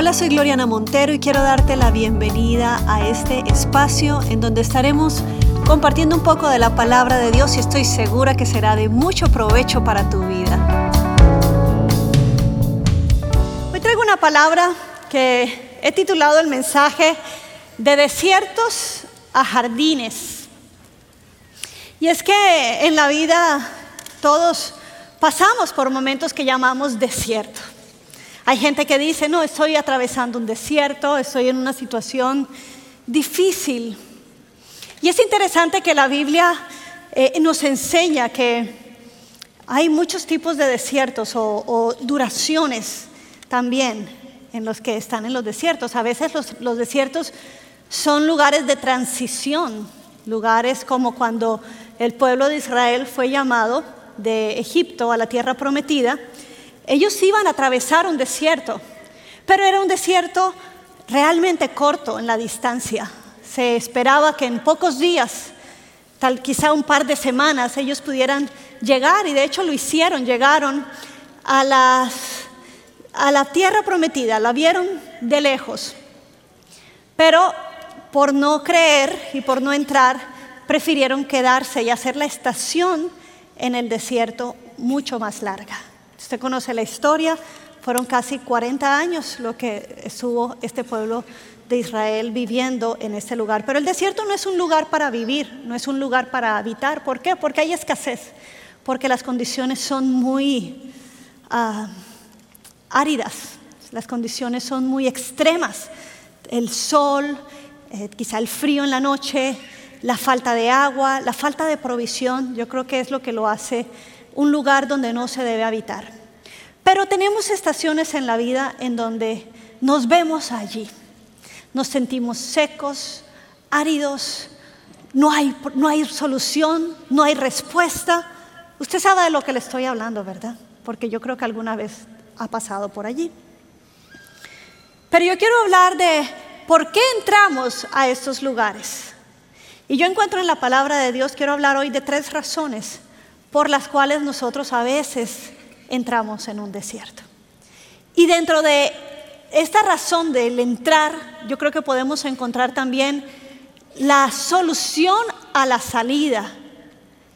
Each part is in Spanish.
Hola, soy Gloriana Montero y quiero darte la bienvenida a este espacio en donde estaremos compartiendo un poco de la palabra de Dios y estoy segura que será de mucho provecho para tu vida. Hoy traigo una palabra que he titulado el mensaje de desiertos a jardines. Y es que en la vida todos pasamos por momentos que llamamos desierto. Hay gente que dice, no, estoy atravesando un desierto, estoy en una situación difícil. Y es interesante que la Biblia eh, nos enseña que hay muchos tipos de desiertos o, duraciones también en los que están en los desiertos. A veces los desiertos son lugares de transición, lugares como cuando el pueblo de Israel fue llamado de Egipto a la tierra prometida ellos iban a atravesar un desierto, pero era un desierto realmente corto en la distancia. Se esperaba que en pocos días, tal quizá un par de semanas, ellos pudieran llegar y de hecho lo hicieron, llegaron a, a la tierra prometida, la vieron de lejos. Pero por no creer y por no entrar, prefirieron quedarse y hacer la estación en el desierto mucho más larga. Usted conoce la historia, fueron casi 40 años lo que estuvo este pueblo de Israel viviendo en este lugar. Pero el desierto no es un lugar para vivir, no es un lugar para habitar. ¿Por qué? Porque hay escasez, porque las condiciones son muy ah, áridas, las condiciones son muy extremas. El sol, eh, quizá el frío en la noche, la falta de agua, la falta de provisión, yo creo que es lo que lo hace un lugar donde no se debe habitar. Pero tenemos estaciones en la vida en donde nos vemos allí. Nos sentimos secos, áridos, no hay, no hay solución, no hay respuesta. Usted sabe de lo que le estoy hablando, ¿verdad? Porque yo creo que alguna vez ha pasado por allí. Pero yo quiero hablar de por qué entramos a estos lugares. Y yo encuentro en la palabra de Dios, quiero hablar hoy de tres razones por las cuales nosotros a veces entramos en un desierto. Y dentro de esta razón del entrar, yo creo que podemos encontrar también la solución a la salida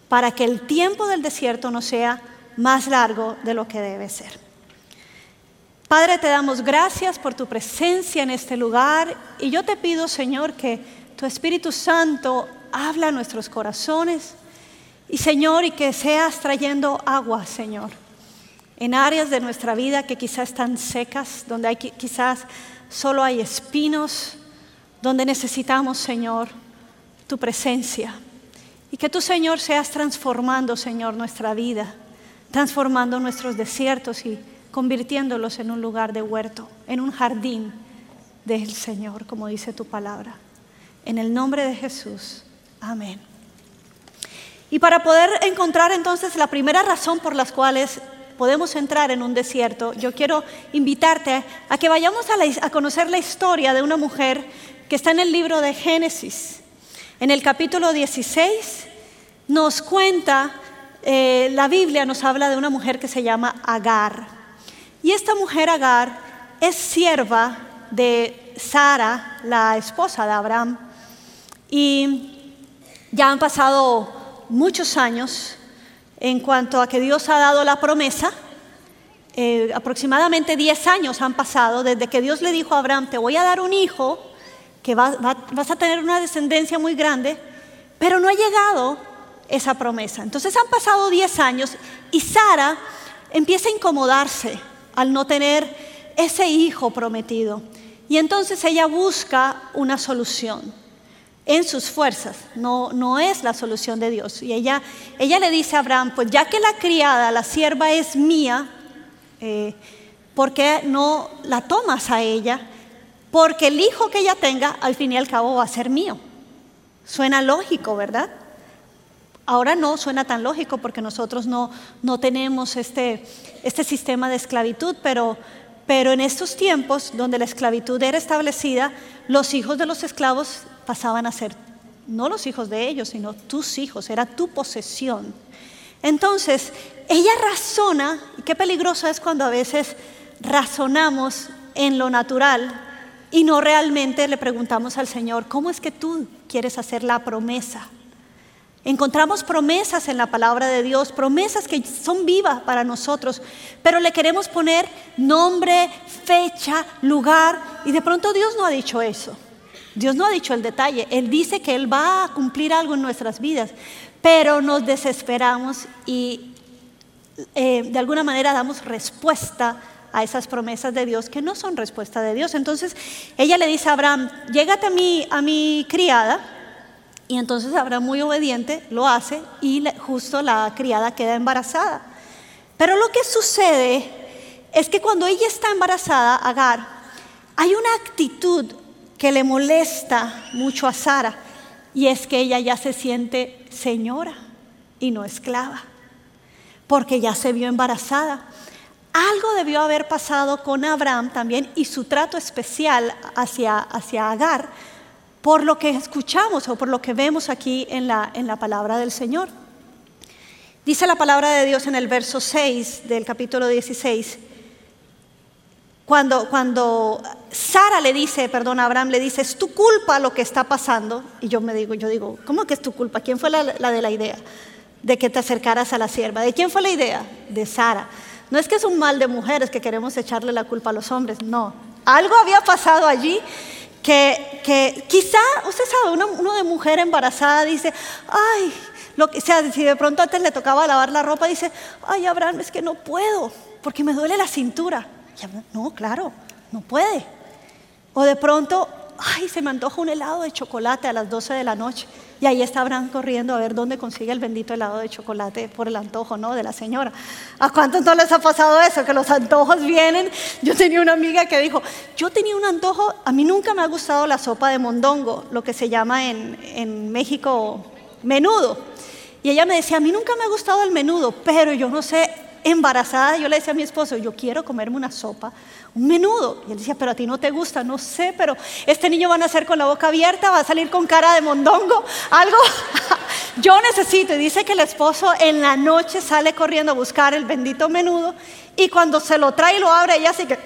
para que el tiempo del desierto no sea más largo de lo que debe ser. Padre, te damos gracias por tu presencia en este lugar y yo te pido, Señor, que tu Espíritu Santo habla a nuestros corazones y, Señor, y que seas trayendo agua, Señor en áreas de nuestra vida que quizás están secas, donde hay, quizás solo hay espinos, donde necesitamos, Señor, tu presencia. Y que tú, Señor, seas transformando, Señor, nuestra vida, transformando nuestros desiertos y convirtiéndolos en un lugar de huerto, en un jardín del Señor, como dice tu palabra. En el nombre de Jesús. Amén. Y para poder encontrar entonces la primera razón por las cuales podemos entrar en un desierto, yo quiero invitarte a que vayamos a, conocer la historia de una mujer que está en el libro de Génesis. En el capítulo 16 nos cuenta, eh, la Biblia nos habla de una mujer que se llama Agar. Y esta mujer Agar es sierva de Sara, la esposa de Abraham. Y ya han pasado muchos años en cuanto a que Dios ha dado la promesa. Eh, aproximadamente 10 años han pasado desde que Dios le dijo a Abraham, te voy a dar un hijo, que vas a tener una descendencia muy grande, pero no ha llegado esa promesa. Entonces han pasado 10 años y Sara empieza a incomodarse al no tener ese hijo prometido. Y entonces ella busca una solución en sus fuerzas, no, no es la solución de Dios. Y ella, ella le dice a Abraham, pues ya que la criada, la sierva es mía, eh, ¿por qué no la tomas a ella? Porque el hijo que ella tenga, al fin y al cabo, va a ser mío. Suena lógico, ¿verdad? Ahora no suena tan lógico porque nosotros no, no tenemos este, este sistema de esclavitud, pero, pero en estos tiempos donde la esclavitud era establecida, los hijos de los esclavos pasaban a ser no los hijos de ellos, sino tus hijos, era tu posesión. Entonces, ella razona, y qué peligroso es cuando a veces razonamos en lo natural y no realmente le preguntamos al Señor, ¿cómo es que tú quieres hacer la promesa? Encontramos promesas en la palabra de Dios, promesas que son vivas para nosotros, pero le queremos poner nombre, fecha, lugar, y de pronto Dios no ha dicho eso. Dios no ha dicho el detalle, Él dice que Él va a cumplir algo en nuestras vidas, pero nos desesperamos y eh, de alguna manera damos respuesta a esas promesas de Dios que no son respuesta de Dios. Entonces ella le dice a Abraham, llégate a mi, a mi criada, y entonces Abraham muy obediente lo hace y justo la criada queda embarazada. Pero lo que sucede es que cuando ella está embarazada, Agar, hay una actitud que le molesta mucho a Sara y es que ella ya se siente señora y no esclava, porque ya se vio embarazada. Algo debió haber pasado con Abraham también y su trato especial hacia, hacia Agar por lo que escuchamos o por lo que vemos aquí en la, en la palabra del Señor. Dice la palabra de Dios en el verso 6 del capítulo 16, cuando, cuando Sara le dice, perdón, Abraham le dice, es tu culpa lo que está pasando. Y yo me digo, yo digo, ¿cómo que es tu culpa? ¿Quién fue la, la de la idea? De que te acercaras a la sierva. ¿De quién fue la idea? De Sara. No es que es un mal de mujeres que queremos echarle la culpa a los hombres, no. Algo había pasado allí que, quizá, usted sabe, uno, de mujer embarazada dice, ay, lo que sea, si de pronto antes le tocaba lavar la ropa, dice, ay, Abraham, es que no puedo, porque me duele la cintura. No, claro, no puede. O de pronto, ay, se me antoja un helado de chocolate a las 12 de la noche. Y ahí está Abraham corriendo a ver dónde consigue el bendito helado de chocolate por el antojo, ¿no? De la señora. ¿A cuántos no les ha pasado eso? Que los antojos vienen. Yo tenía una amiga que dijo, yo tenía un antojo, a mí nunca me ha gustado la sopa de mondongo, lo que se llama en, en México menudo. Y ella me decía, a mí nunca me ha gustado el menudo, pero yo no sé, embarazada, yo le decía a mi esposo, yo quiero comerme una sopa, un menudo. Y él decía, pero a ti no te gusta, no sé, pero este niño va a nacer con la boca abierta, va a salir con cara de mondongo, algo. yo necesito. Y dice que el esposo en la noche sale corriendo a buscar el bendito menudo y cuando se lo trae y lo abre, ella así que...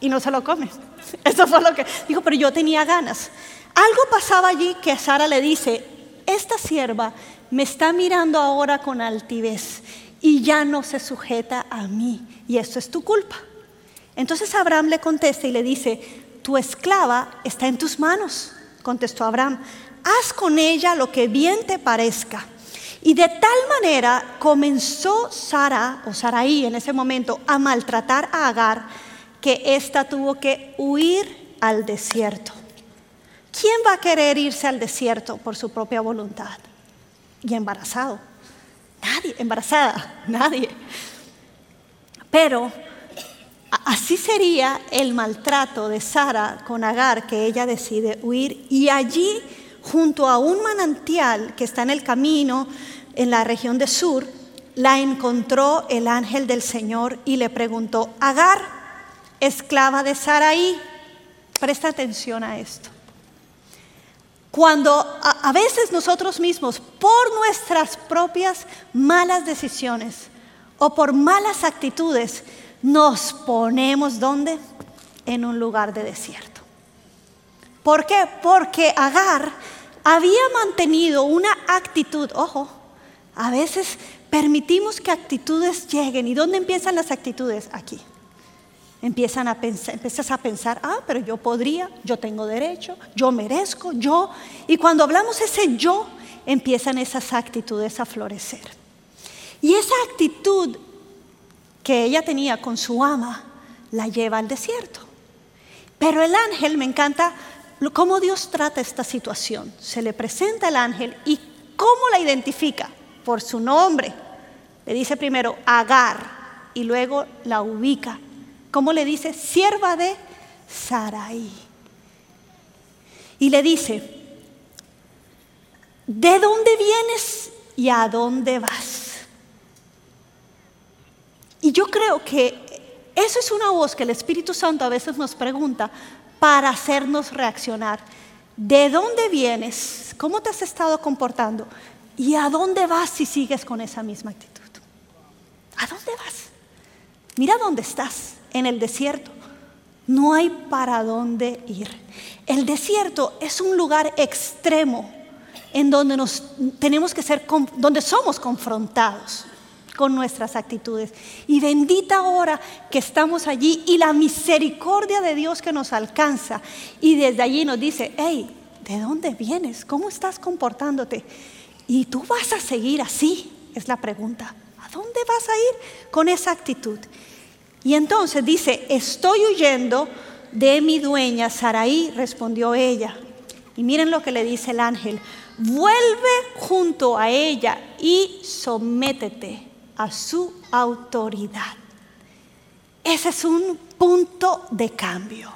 Y no se lo come. Eso fue lo que dijo, pero yo tenía ganas. Algo pasaba allí que Sara le dice, esta sierva me está mirando ahora con altivez y ya no se sujeta a mí y esto es tu culpa. Entonces Abraham le contesta y le dice, tu esclava está en tus manos, contestó Abraham, haz con ella lo que bien te parezca. Y de tal manera comenzó Sara, o Saraí en ese momento, a maltratar a Agar, que ésta tuvo que huir al desierto. ¿Quién va a querer irse al desierto por su propia voluntad? Y embarazado. Embarazada, nadie. Pero así sería el maltrato de Sara con Agar, que ella decide huir. Y allí, junto a un manantial que está en el camino, en la región de Sur, la encontró el ángel del Señor y le preguntó, Agar, esclava de Saraí, presta atención a esto. Cuando a, veces nosotros mismos, por nuestras propias malas decisiones o por malas actitudes, nos ponemos ¿dónde? En un lugar de desierto. ¿Por qué? Porque Agar había mantenido una actitud, ojo, a veces permitimos que actitudes lleguen. ¿Y dónde empiezan las actitudes? Aquí empiezan a pensar, empiezas a pensar, ah, pero yo podría, yo tengo derecho, yo merezco, yo. Y cuando hablamos ese yo, empiezan esas actitudes a florecer. Y esa actitud que ella tenía con su ama la lleva al desierto. Pero el ángel, me encanta cómo Dios trata esta situación. Se le presenta el ángel y cómo la identifica por su nombre. Le dice primero Agar y luego la ubica ¿cómo le dice? Sierva de Sarai. Y le dice, ¿de dónde vienes y a dónde vas? Y yo creo que eso es una voz que el Espíritu Santo a veces nos pregunta para hacernos reaccionar. ¿De dónde vienes? ¿Cómo te has estado comportando? ¿Y a dónde vas si sigues con esa misma actitud? ¿A dónde vas? Mira dónde estás en el desierto. No hay para dónde ir. El desierto es un lugar extremo en donde nos tenemos que ser donde somos confrontados con nuestras actitudes. Y bendita hora que estamos allí y la misericordia de Dios que nos alcanza y desde allí nos dice, hey, ¿de dónde vienes? ¿Cómo estás comportándote? Y tú vas a seguir así, es la pregunta. ¿A dónde vas a ir con esa actitud? Y entonces dice, estoy huyendo de mi dueña. Saraí respondió ella. Y miren lo que le dice el ángel. Vuelve junto a ella y sométete a su autoridad. Ese es un punto de cambio.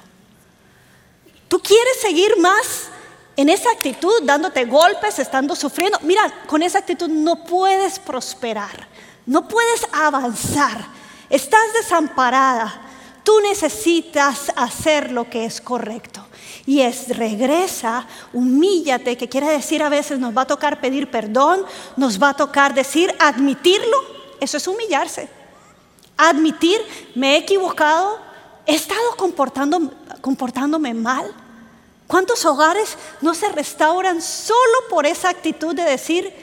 ¿Tú quieres seguir más en esa actitud, dándote golpes, estando sufriendo? Mira, con esa actitud no puedes prosperar, no puedes avanzar, estás desamparada. Tú necesitas hacer lo que es correcto. Y es regresa, humíllate, que quiere decir a veces nos va a tocar pedir perdón, nos va a tocar decir, admitirlo eso es humillarse. Admitir, me he equivocado, he estado comportándome mal. ¿Cuántos hogares no se restauran solo por esa actitud de decir,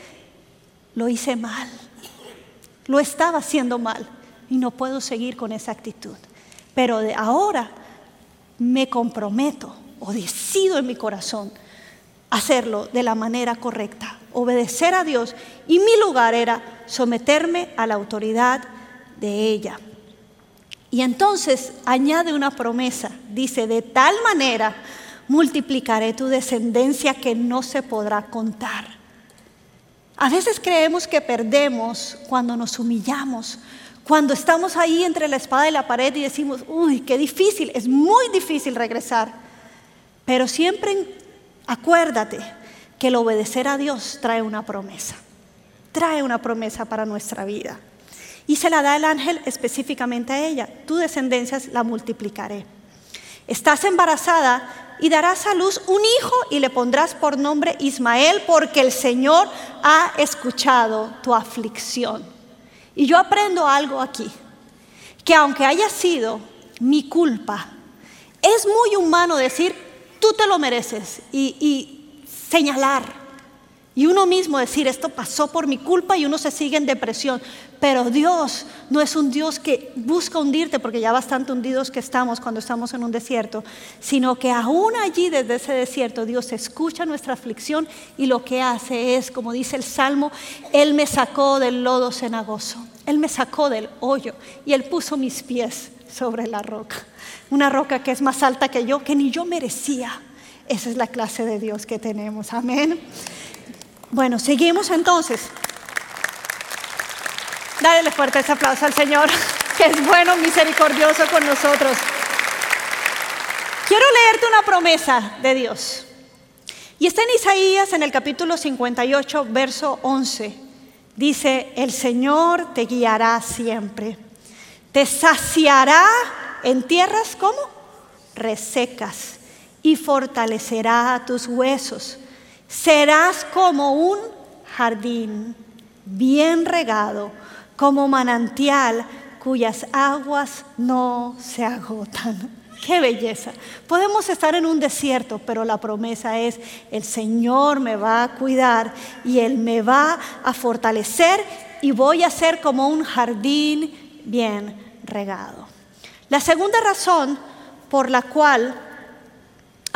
lo hice mal, lo estaba haciendo mal y no puedo seguir con esa actitud? Pero de ahora me comprometo o decido en mi corazón hacerlo de la manera correcta, obedecer a Dios y mi lugar era someterme a la autoridad de ella. Y entonces añade una promesa, dice, de tal manera multiplicaré tu descendencia que no se podrá contar. A veces creemos que perdemos cuando nos humillamos, cuando estamos ahí entre la espada y la pared y decimos, uy, qué difícil, es muy difícil regresar. Pero siempre acuérdate que el obedecer a Dios trae una promesa trae una promesa para nuestra vida. Y se la da el ángel específicamente a ella. Tu descendencia la multiplicaré. Estás embarazada y darás a luz un hijo y le pondrás por nombre Ismael porque el Señor ha escuchado tu aflicción. Y yo aprendo algo aquí, que aunque haya sido mi culpa, es muy humano decir, tú te lo mereces y, señalar y uno mismo decir, esto pasó por mi culpa y uno se sigue en depresión. Pero Dios no es un Dios que busca hundirte, porque ya bastante hundidos que estamos cuando estamos en un desierto, sino que aún allí desde ese desierto Dios escucha nuestra aflicción y lo que hace es, como dice el Salmo, Él me sacó del lodo cenagoso, Él me sacó del hoyo y Él puso mis pies sobre la roca. Una roca que es más alta que yo, que ni yo merecía. Esa es la clase de Dios que tenemos. Amén. Bueno, seguimos entonces. Dale fuerte ese aplauso al Señor, que es bueno, misericordioso con nosotros. Quiero leerte una promesa de Dios. Y está en Isaías en el capítulo 58, verso 11. Dice, el Señor te guiará siempre. Te saciará en tierras como resecas y fortalecerá tus huesos Serás como un jardín bien regado, como manantial cuyas aguas no se agotan. Qué belleza. Podemos estar en un desierto, pero la promesa es, el Señor me va a cuidar y Él me va a fortalecer y voy a ser como un jardín bien regado. La segunda razón por la cual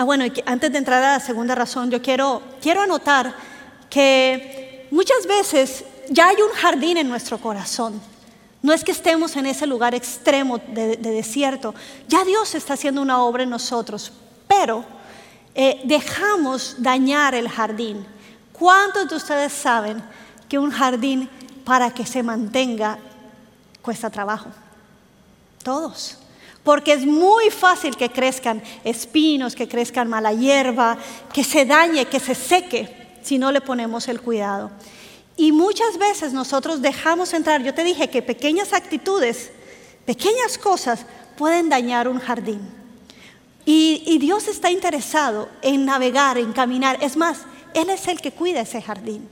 Ah, bueno, antes de entrar a la segunda razón, yo quiero, quiero anotar que muchas veces ya hay un jardín en nuestro corazón. No es que estemos en ese lugar extremo de, desierto. Ya Dios está haciendo una obra en nosotros, pero eh, dejamos dañar el jardín. ¿Cuántos de ustedes saben que un jardín para que se mantenga cuesta trabajo? Todos porque es muy fácil que crezcan espinos, que crezcan mala hierba, que se dañe, que se seque si no le ponemos el cuidado. Y muchas veces nosotros dejamos entrar, yo te dije que pequeñas actitudes, pequeñas cosas pueden dañar un jardín. Y, y, Dios está interesado en navegar, en caminar. Es más, Él es el que cuida ese jardín.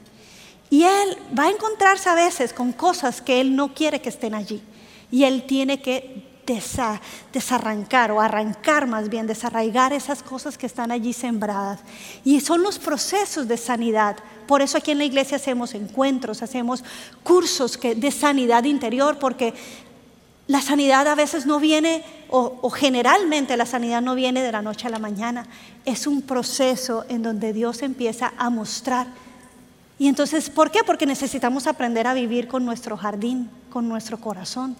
Y Él va a encontrarse a veces con cosas que Él no quiere que estén allí. Y Él tiene que desarrancar o arrancar más bien, desarraigar esas cosas que están allí sembradas. Y son los procesos de sanidad. Por eso aquí en la iglesia hacemos encuentros, hacemos cursos de sanidad interior, porque la sanidad a veces no viene, o, generalmente la sanidad no viene de la noche a la mañana. Es un proceso en donde Dios empieza a mostrar. Y entonces, ¿por qué? Porque necesitamos aprender a vivir con nuestro jardín, con nuestro corazón.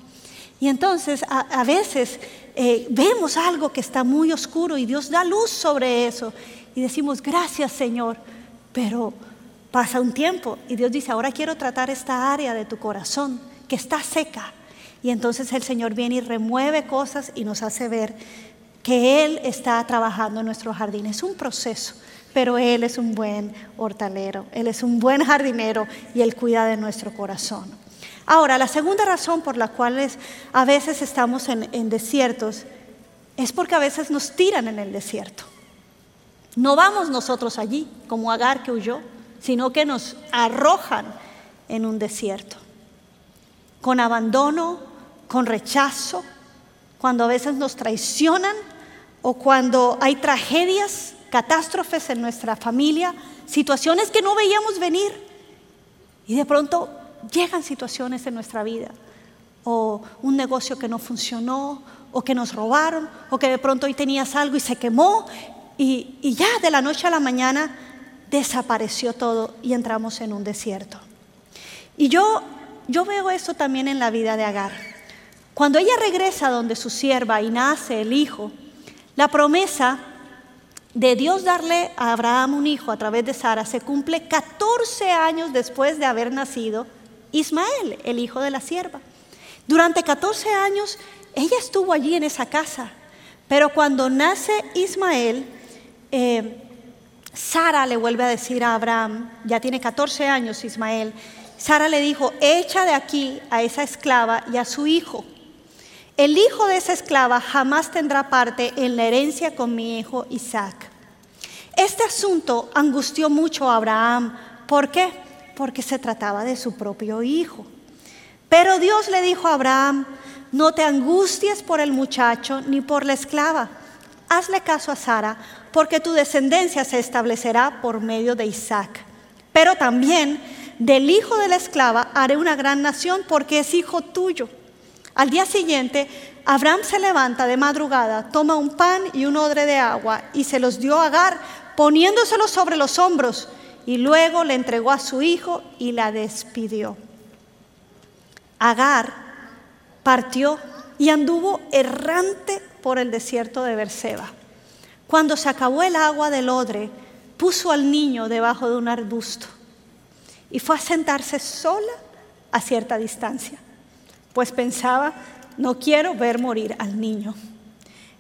Y entonces a, veces eh, vemos algo que está muy oscuro y Dios da luz sobre eso. Y decimos, gracias Señor, pero pasa un tiempo y Dios dice, ahora quiero tratar esta área de tu corazón que está seca. Y entonces el Señor viene y remueve cosas y nos hace ver que Él está trabajando en nuestro jardín. Es un proceso, pero Él es un buen hortalero, Él es un buen jardinero y Él cuida de nuestro corazón. Ahora, la segunda razón por la cual a veces estamos en, desiertos es porque a veces nos tiran en el desierto. No vamos nosotros allí, como Agar que huyó, sino que nos arrojan en un desierto. Con abandono, con rechazo, cuando a veces nos traicionan o cuando hay tragedias, catástrofes en nuestra familia, situaciones que no veíamos venir. Y de pronto llegan situaciones en nuestra vida, o un negocio que no funcionó, o que nos robaron, o que de pronto hoy tenías algo y se quemó, y, ya de la noche a la mañana desapareció todo y entramos en un desierto. Y yo, yo veo eso también en la vida de Agar. Cuando ella regresa donde su sierva y nace el hijo, la promesa de Dios darle a Abraham un hijo a través de Sara se cumple 14 años después de haber nacido Ismael, el hijo de la sierva. Durante 14 años ella estuvo allí en esa casa, pero cuando nace Ismael, eh, Sara le vuelve a decir a Abraham, ya tiene 14 años Ismael, Sara le dijo, echa de aquí a esa esclava y a su hijo. El hijo de esa esclava jamás tendrá parte en la herencia con mi hijo Isaac. Este asunto angustió mucho a Abraham. ¿Por qué? Porque se trataba de su propio hijo. Pero Dios le dijo a Abraham, no te angusties por el muchacho ni por la esclava. Hazle caso a Sara, porque tu descendencia se establecerá por medio de Isaac. Pero también del hijo de la esclava haré una gran nación porque es hijo tuyo. Al día siguiente, Abraham se levanta de madrugada, toma un pan y un odre de agua y se los dio a Agar, poniéndoselo sobre los hombros y luego le entregó a su hijo y la despidió. Agar partió y anduvo errante por el desierto de Berseba. Cuando se acabó el agua del odre, puso al niño debajo de un arbusto y fue a sentarse sola a cierta distancia, pues pensaba, no quiero ver morir al niño.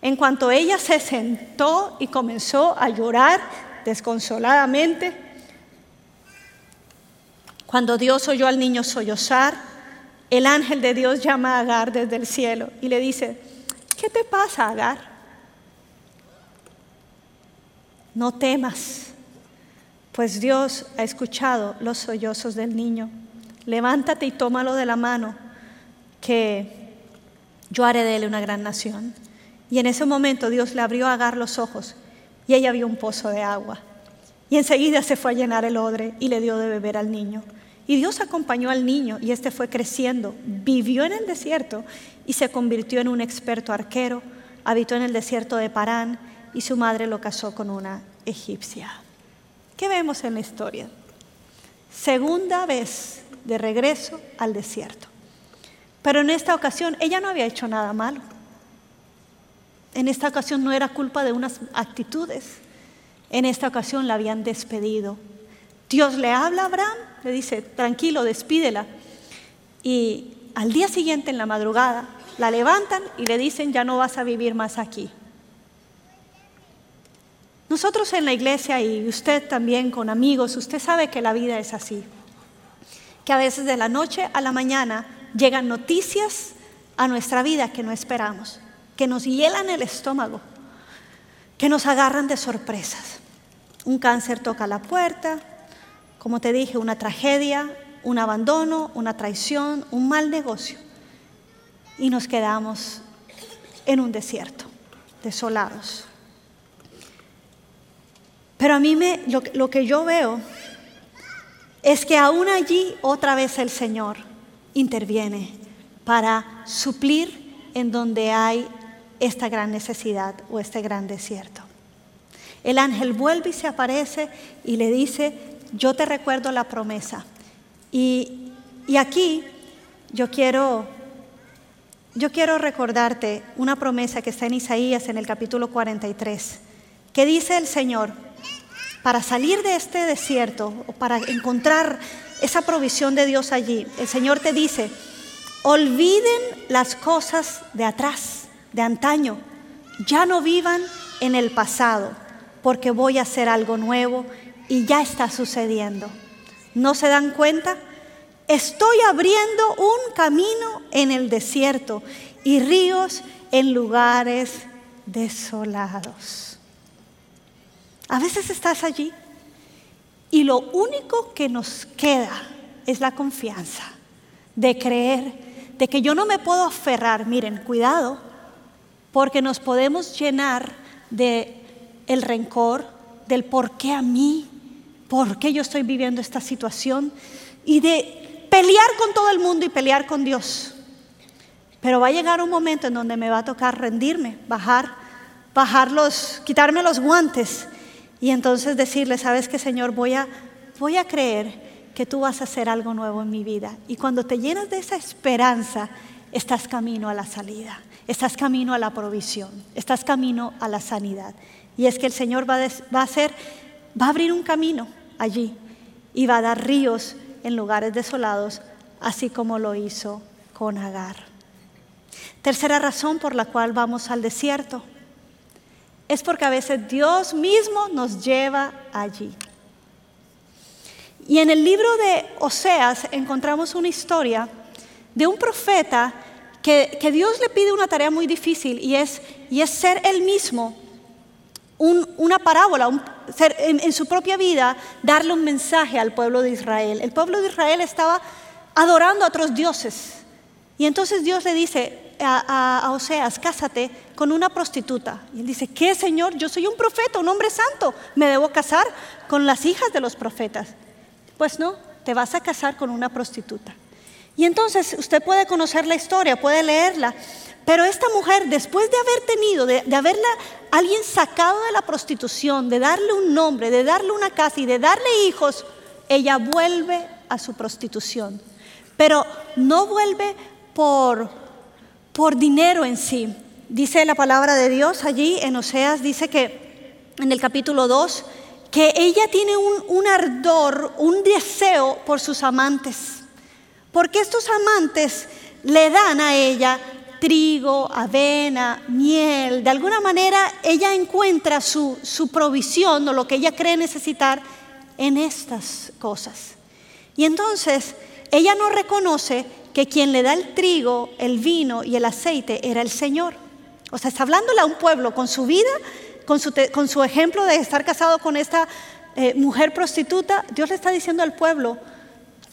En cuanto ella se sentó y comenzó a llorar desconsoladamente, cuando Dios oyó al niño sollozar, el ángel de Dios llama a Agar desde el cielo y le dice, ¿qué te pasa, Agar? No temas, pues Dios ha escuchado los sollozos del niño. Levántate y tómalo de la mano, que yo haré de él una gran nación. Y en ese momento Dios le abrió a Agar los ojos y ella vio un pozo de agua. Y enseguida se fue a llenar el odre y le dio de beber al niño. Y Dios acompañó al niño y este fue creciendo, vivió en el desierto y se convirtió en un experto arquero, habitó en el desierto de Parán y su madre lo casó con una egipcia. ¿Qué vemos en la historia? Segunda vez de regreso al desierto. Pero en esta ocasión ella no había hecho nada malo. En esta ocasión no era culpa de unas actitudes. En esta ocasión la habían despedido. Dios le habla a Abraham le dice, tranquilo, despídela. Y al día siguiente, en la madrugada, la levantan y le dicen, ya no vas a vivir más aquí. Nosotros en la iglesia y usted también con amigos, usted sabe que la vida es así. Que a veces de la noche a la mañana llegan noticias a nuestra vida que no esperamos, que nos hielan el estómago, que nos agarran de sorpresas. Un cáncer toca la puerta, como te dije, una tragedia, un abandono, una traición, un mal negocio. Y nos quedamos en un desierto, desolados. Pero a mí me, lo, lo que yo veo es que aún allí otra vez el Señor interviene para suplir en donde hay esta gran necesidad o este gran desierto. El ángel vuelve y se aparece y le dice, yo te recuerdo la promesa. Y, y aquí yo quiero, yo quiero recordarte una promesa que está en Isaías en el capítulo 43, que dice el Señor, para salir de este desierto o para encontrar esa provisión de Dios allí, el Señor te dice, olviden las cosas de atrás, de antaño, ya no vivan en el pasado, porque voy a hacer algo nuevo y ya está sucediendo. ¿No se dan cuenta? Estoy abriendo un camino en el desierto y ríos en lugares desolados. A veces estás allí y lo único que nos queda es la confianza de creer, de que yo no me puedo aferrar, miren, cuidado, porque nos podemos llenar de el rencor, del por qué a mí, por qué yo estoy viviendo esta situación y de pelear con todo el mundo y pelear con Dios. Pero va a llegar un momento en donde me va a tocar rendirme, bajar, bajar los, quitarme los guantes y entonces decirle, sabes que Señor, voy a, voy a creer que tú vas a hacer algo nuevo en mi vida. Y cuando te llenas de esa esperanza, estás camino a la salida, estás camino a la provisión, estás camino a la sanidad. Y es que el Señor va, va a hacer, va a abrir un camino allí y va a dar ríos en lugares desolados, así como lo hizo con Agar. Tercera razón por la cual vamos al desierto es porque a veces Dios mismo nos lleva allí. Y en el libro de Oseas encontramos una historia de un profeta que, Dios le pide una tarea muy difícil y es, y es ser él mismo una parábola, en, su propia vida, darle un mensaje al pueblo de Israel. El pueblo de Israel estaba adorando a otros dioses. Y entonces Dios le dice, a, Oseas, cásate con una prostituta. Y él dice, ¿qué Señor? Yo soy un profeta, un hombre santo. ¿Me debo casar con las hijas de los profetas? Pues no, te vas a casar con una prostituta. Y entonces usted puede conocer la historia, puede leerla. Pero esta mujer, después de haber tenido, de, haberla alguien sacado de la prostitución, de darle un nombre, de darle una casa y de darle hijos, ella vuelve a su prostitución. Pero no vuelve por por dinero en sí. Dice la palabra de Dios allí en Oseas, dice que en el capítulo 2, que ella tiene un, ardor, un deseo por sus amantes. Porque estos amantes le dan a ella trigo, avena, miel. De alguna manera ella encuentra su, su, provisión o lo que ella cree necesitar en estas cosas. Y entonces ella no reconoce que quien le da el trigo, el vino y el aceite era el Señor. O sea, está hablándole a un pueblo con su vida, con su, con su ejemplo de estar casado con esta eh, mujer prostituta. Dios le está diciendo al pueblo,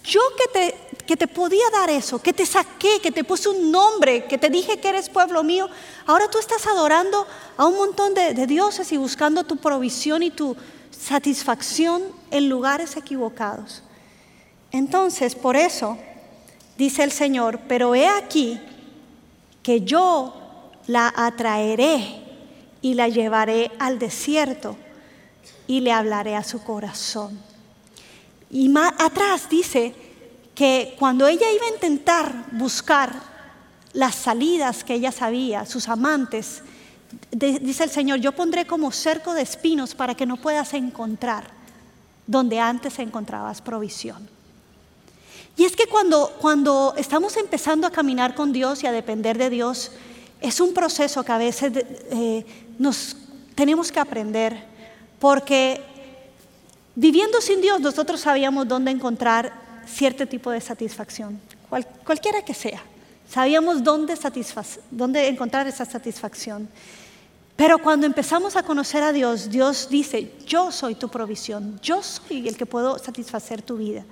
yo que te, que te podía dar eso, que te saqué, que te puse un nombre, que te dije que eres pueblo mío, ahora tú estás adorando a un montón de, dioses y buscando tu provisión y tu satisfacción en lugares equivocados. Entonces, por eso dice el Señor, pero he aquí que yo la atraeré y la llevaré al desierto y le hablaré a su corazón. Y más atrás dice que cuando ella iba a intentar buscar las salidas que ella sabía, sus amantes, dice el Señor, yo pondré como cerco de espinos para que no puedas encontrar donde antes encontrabas provisión. Y es que cuando, cuando estamos empezando a caminar con Dios y a depender de Dios, es un proceso que a veces eh, nos tenemos que aprender, porque viviendo sin Dios nosotros sabíamos dónde encontrar cierto tipo de satisfacción, cualquiera que sea. Sabíamos dónde, dónde encontrar esa satisfacción. Pero cuando empezamos a conocer a Dios, Dios dice, yo soy tu provisión, yo soy el que puedo satisfacer tu vida.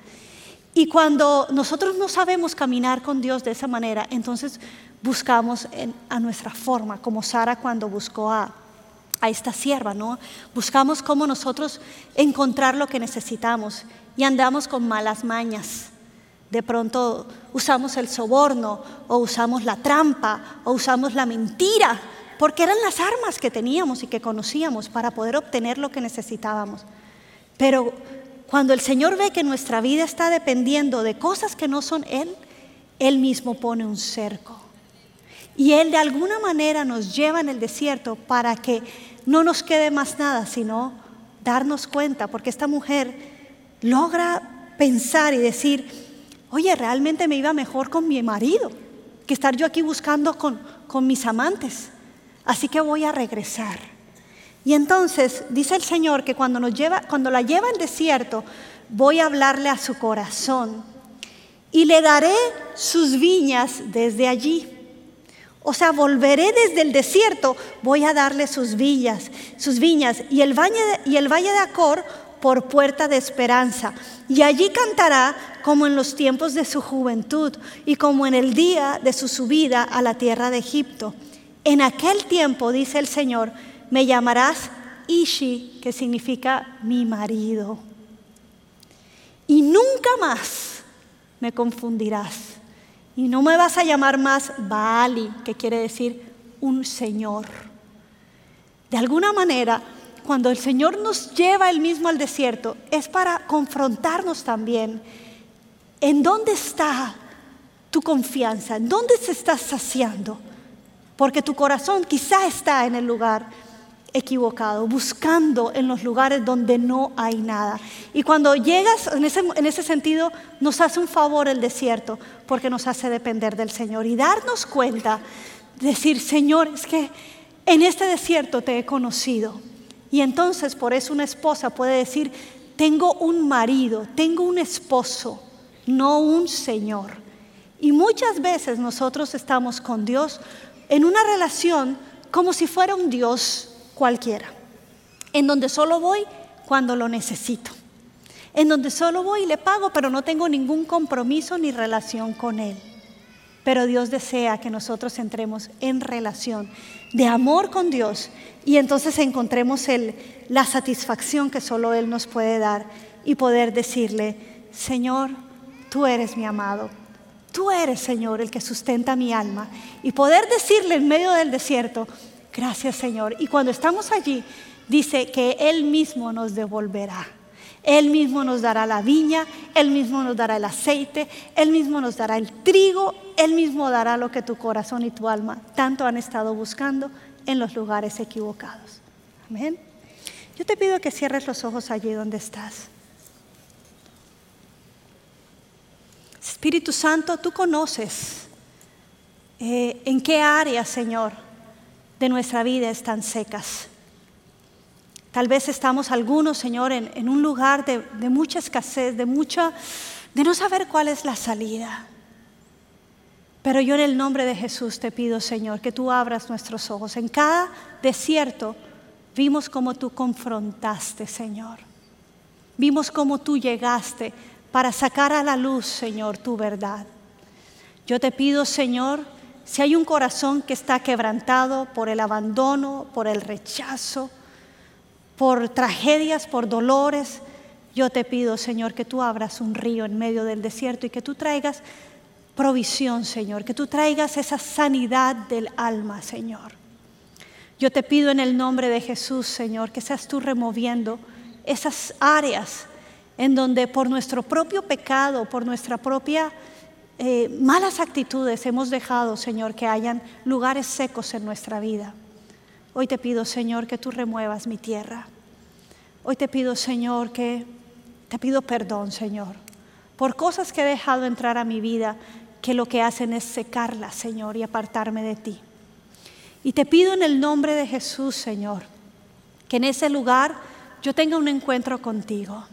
Y cuando nosotros no sabemos caminar con Dios de esa manera, entonces buscamos a nuestra forma, como Sara cuando buscó a, a esta sierva, ¿no? Buscamos cómo nosotros encontrar lo que necesitamos y andamos con malas mañas. De pronto usamos el soborno o usamos la trampa o usamos la mentira, porque eran las armas que teníamos y que conocíamos para poder obtener lo que necesitábamos. Pero cuando el Señor ve que nuestra vida está dependiendo de cosas que no son Él, Él mismo pone un cerco. Y Él de alguna manera nos lleva en el desierto para que no nos quede más nada, sino darnos cuenta, porque esta mujer logra pensar y decir, oye, realmente me iba mejor con mi marido que estar yo aquí buscando con, con mis amantes. Así que voy a regresar. Y entonces dice el Señor que cuando, nos lleva, cuando la lleva al desierto, voy a hablarle a su corazón y le daré sus viñas desde allí. O sea, volveré desde el desierto, voy a darle sus villas, sus viñas y el valle de, y el valle de Acor por puerta de esperanza. Y allí cantará como en los tiempos de su juventud y como en el día de su subida a la tierra de Egipto. En aquel tiempo, dice el Señor, me llamarás Ishi, que significa mi marido. Y nunca más me confundirás. Y no me vas a llamar más Baali, que quiere decir un Señor. De alguna manera, cuando el Señor nos lleva él mismo al desierto, es para confrontarnos también. ¿En dónde está tu confianza? ¿En dónde se está saciando? Porque tu corazón quizá está en el lugar equivocado, buscando en los lugares donde no hay nada. Y cuando llegas, en ese, en ese sentido, nos hace un favor el desierto, porque nos hace depender del Señor y darnos cuenta, decir, Señor, es que en este desierto te he conocido. Y entonces por eso una esposa puede decir, tengo un marido, tengo un esposo, no un Señor. Y muchas veces nosotros estamos con Dios en una relación como si fuera un Dios cualquiera, en donde solo voy cuando lo necesito, en donde solo voy y le pago, pero no tengo ningún compromiso ni relación con Él. Pero Dios desea que nosotros entremos en relación de amor con Dios y entonces encontremos el, la satisfacción que solo Él nos puede dar y poder decirle, Señor, tú eres mi amado, tú eres, Señor, el que sustenta mi alma. Y poder decirle en medio del desierto, Gracias Señor. Y cuando estamos allí, dice que Él mismo nos devolverá. Él mismo nos dará la viña, Él mismo nos dará el aceite, Él mismo nos dará el trigo, Él mismo dará lo que tu corazón y tu alma tanto han estado buscando en los lugares equivocados. Amén. Yo te pido que cierres los ojos allí donde estás. Espíritu Santo, tú conoces eh, en qué área, Señor, de nuestra vida están secas. Tal vez estamos algunos, Señor, en, un lugar de, de, mucha escasez, de mucha, de no saber cuál es la salida. Pero yo en el nombre de Jesús te pido, Señor, que tú abras nuestros ojos. En cada desierto vimos cómo tú confrontaste, Señor. Vimos cómo tú llegaste para sacar a la luz, Señor, tu verdad. Yo te pido, Señor, si hay un corazón que está quebrantado por el abandono, por el rechazo, por tragedias, por dolores, yo te pido, Señor, que tú abras un río en medio del desierto y que tú traigas provisión, Señor, que tú traigas esa sanidad del alma, Señor. Yo te pido en el nombre de Jesús, Señor, que seas tú removiendo esas áreas en donde por nuestro propio pecado, por nuestra propia eh, malas actitudes hemos dejado, Señor, que hayan lugares secos en nuestra vida. Hoy te pido, Señor, que tú remuevas mi tierra. Hoy te pido, Señor, que te pido perdón, Señor, por cosas que he dejado entrar a mi vida que lo que hacen es secarla, Señor, y apartarme de ti. Y te pido en el nombre de Jesús, Señor, que en ese lugar yo tenga un encuentro contigo.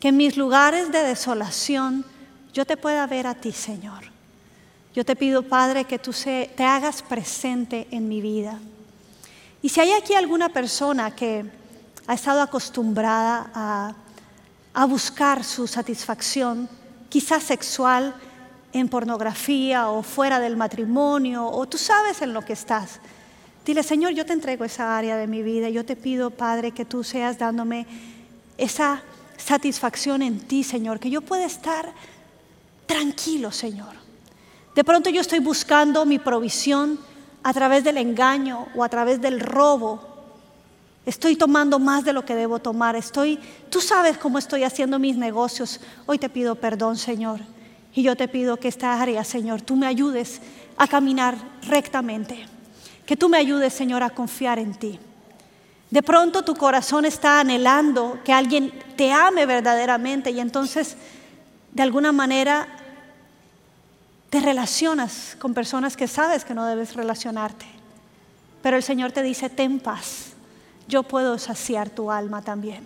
Que en mis lugares de desolación, yo te pueda ver a ti, Señor. Yo te pido, Padre, que tú te hagas presente en mi vida. Y si hay aquí alguna persona que ha estado acostumbrada a, a buscar su satisfacción, quizás sexual, en pornografía o fuera del matrimonio o tú sabes en lo que estás. Dile, Señor, yo te entrego esa área de mi vida. Yo te pido, Padre, que tú seas dándome esa satisfacción en ti, Señor, que yo pueda estar tranquilo, Señor. De pronto yo estoy buscando mi provisión a través del engaño o a través del robo. Estoy tomando más de lo que debo tomar. Estoy, tú sabes cómo estoy haciendo mis negocios. Hoy te pido perdón, Señor. Y yo te pido que esta área, Señor, tú me ayudes a caminar rectamente. Que tú me ayudes, Señor, a confiar en ti. De pronto tu corazón está anhelando que alguien te ame verdaderamente y entonces de alguna manera te relacionas con personas que sabes que no debes relacionarte. Pero el Señor te dice, ten paz. Yo puedo saciar tu alma también.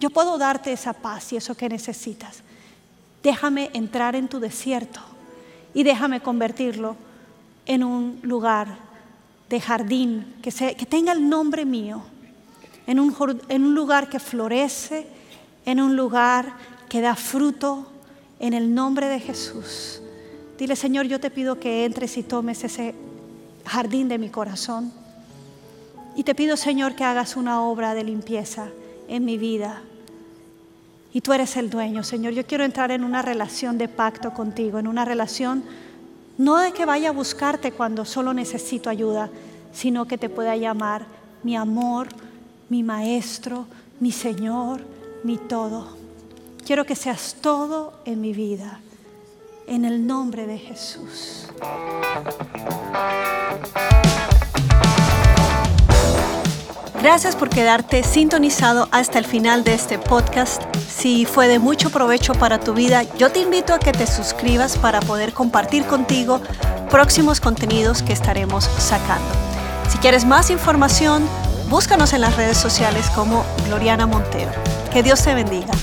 Yo puedo darte esa paz y eso que necesitas. Déjame entrar en tu desierto y déjame convertirlo en un lugar de jardín que, tenga el nombre mío, en un lugar que florece, en un lugar que da fruto, en el nombre de Jesús. Dile, Señor, yo te pido que entres y tomes ese jardín de mi corazón. Y te pido, Señor, que hagas una obra de limpieza en mi vida. Y tú eres el dueño, Señor. Yo quiero entrar en una relación de pacto contigo, en una relación no de que vaya a buscarte cuando solo necesito ayuda, sino que te pueda llamar mi amor, mi maestro, mi Señor, mi todo. Quiero que seas todo en mi vida en el nombre de Jesús. Gracias por quedarte sintonizado hasta el final de este podcast. Si fue de mucho provecho para tu vida, yo te invito a que te suscribas para poder compartir contigo próximos contenidos que estaremos sacando. Si quieres más información, búscanos en las redes sociales como Gloriana Montero. Que Dios te bendiga.